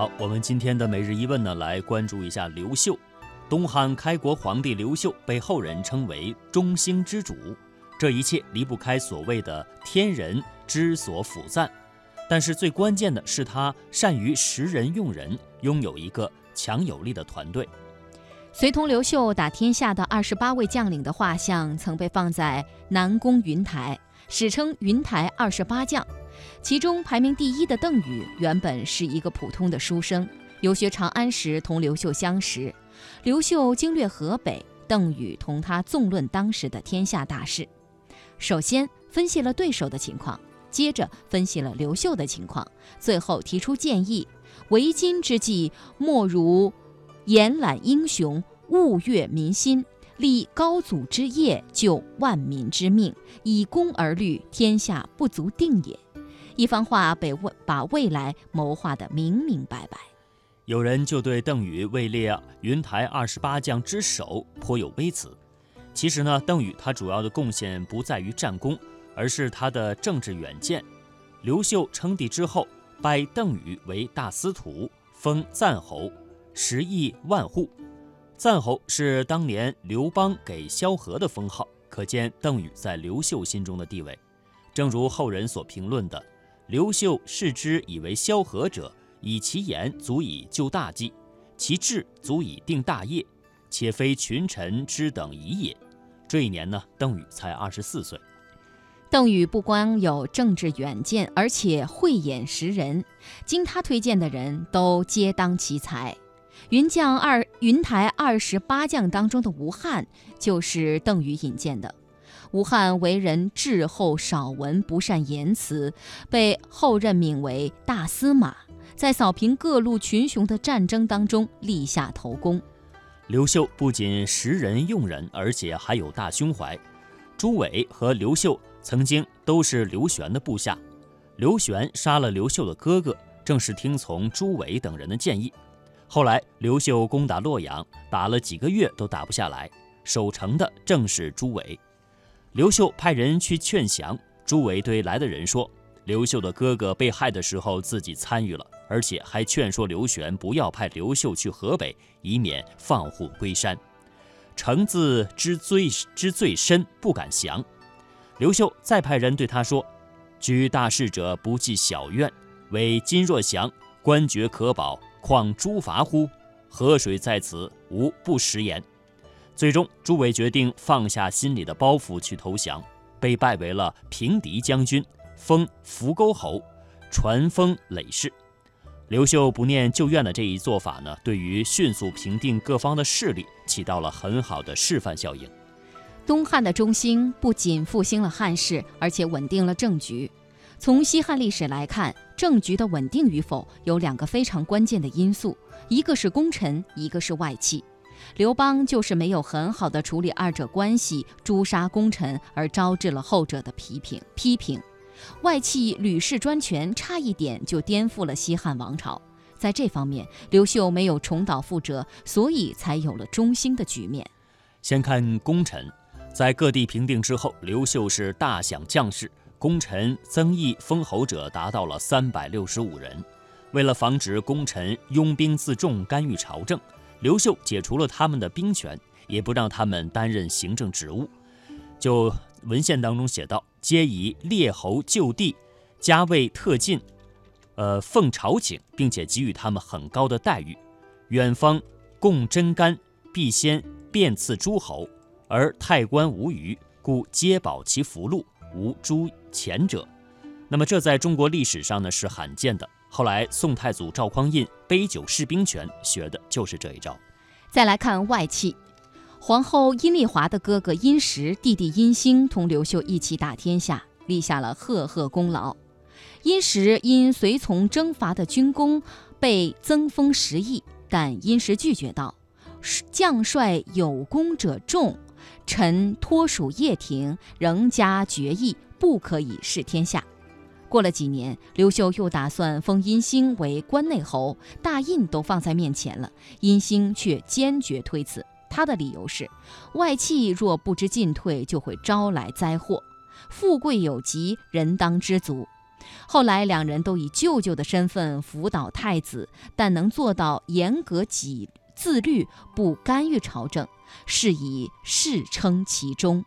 好，我们今天的每日一问呢，来关注一下刘秀。东汉开国皇帝刘秀被后人称为中兴之主，这一切离不开所谓的天人之所辅赞。但是最关键的是，他善于识人用人，拥有一个强有力的团队。随同刘秀打天下的二十八位将领的画像，曾被放在南宫云台，史称云台二十八将。其中排名第一的邓禹，原本是一个普通的书生，游学长安时同刘秀相识。刘秀经略河北，邓禹同他纵论当时的天下大事。首先分析了对手的情况。接着分析了刘秀的情况，最后提出建议：为今之计，莫如延揽英雄，物悦民心，立高祖之业，救万民之命，以功而虑，天下不足定也。一番话被未把未来谋划得明明白白。有人就对邓禹位列云台二十八将之首颇有微词。其实呢，邓禹他主要的贡献不在于战功。而是他的政治远见。刘秀称帝之后，拜邓禹为大司徒，封赞侯，十亿万户。赞侯是当年刘邦给萧何的封号，可见邓禹在刘秀心中的地位。正如后人所评论的：“刘秀视之以为萧何者，以其言足以救大计，其志足以定大业，且非群臣之等宜也。”这一年呢，邓禹才二十四岁。邓禹不光有政治远见，而且慧眼识人。经他推荐的人都皆当其才。云将二云台二十八将当中的吴汉，就是邓禹引荐的。吴汉为人滞后少文，不善言辞，被后任命为大司马，在扫平各路群雄的战争当中立下头功。刘秀不仅识人用人，而且还有大胸怀。朱伟和刘秀。曾经都是刘玄的部下，刘玄杀了刘秀的哥哥，正是听从朱伟等人的建议。后来刘秀攻打洛阳，打了几个月都打不下来，守城的正是朱伟。刘秀派人去劝降，朱伟对来的人说：“刘秀的哥哥被害的时候自己参与了，而且还劝说刘玄不要派刘秀去河北，以免放虎归山。城字知罪知罪深，不敢降。”刘秀再派人对他说：“居大事者不计小怨，为今若降，官爵可保，况诸伐乎？河水在此，无不食言。”最终，朱伟决定放下心里的包袱去投降，被拜为了平敌将军，封扶沟侯，传封累世。刘秀不念旧怨的这一做法呢，对于迅速平定各方的势力起到了很好的示范效应。东汉的中兴不仅复兴了汉室，而且稳定了政局。从西汉历史来看，政局的稳定与否有两个非常关键的因素，一个是功臣，一个是外戚。刘邦就是没有很好的处理二者关系，诛杀功臣，而招致了后者的批评。批评外戚吕氏专权，差一点就颠覆了西汉王朝。在这方面，刘秀没有重蹈覆辙，所以才有了中兴的局面。先看功臣。在各地平定之后，刘秀是大享将士，功臣增邑封侯者达到了三百六十五人。为了防止功臣拥兵自重、干预朝政，刘秀解除了他们的兵权，也不让他们担任行政职务。就文献当中写道：“皆以列侯就地，加位特进，呃，奉朝请，并且给予他们很高的待遇。远方共真干，必先遍赐诸侯。”而太官无虞，故皆保其福禄，无诸前者。那么这在中国历史上呢是罕见的。后来宋太祖赵匡胤杯酒释兵权，学的就是这一招。再来看外戚，皇后阴丽华的哥哥殷实，弟弟殷兴同刘秀一起打天下，立下了赫赫功劳。殷实因随从征伐的军功，被增封十亿，但殷实拒绝道：“将帅有功者重。”臣托属掖庭，仍加爵邑，不可以示天下。过了几年，刘秀又打算封殷兴为关内侯，大印都放在面前了，殷兴却坚决推辞。他的理由是：外戚若不知进退，就会招来灾祸；富贵有极，人当知足。后来两人都以舅舅的身份辅导太子，但能做到严格己自律，不干预朝政，是以世称其中。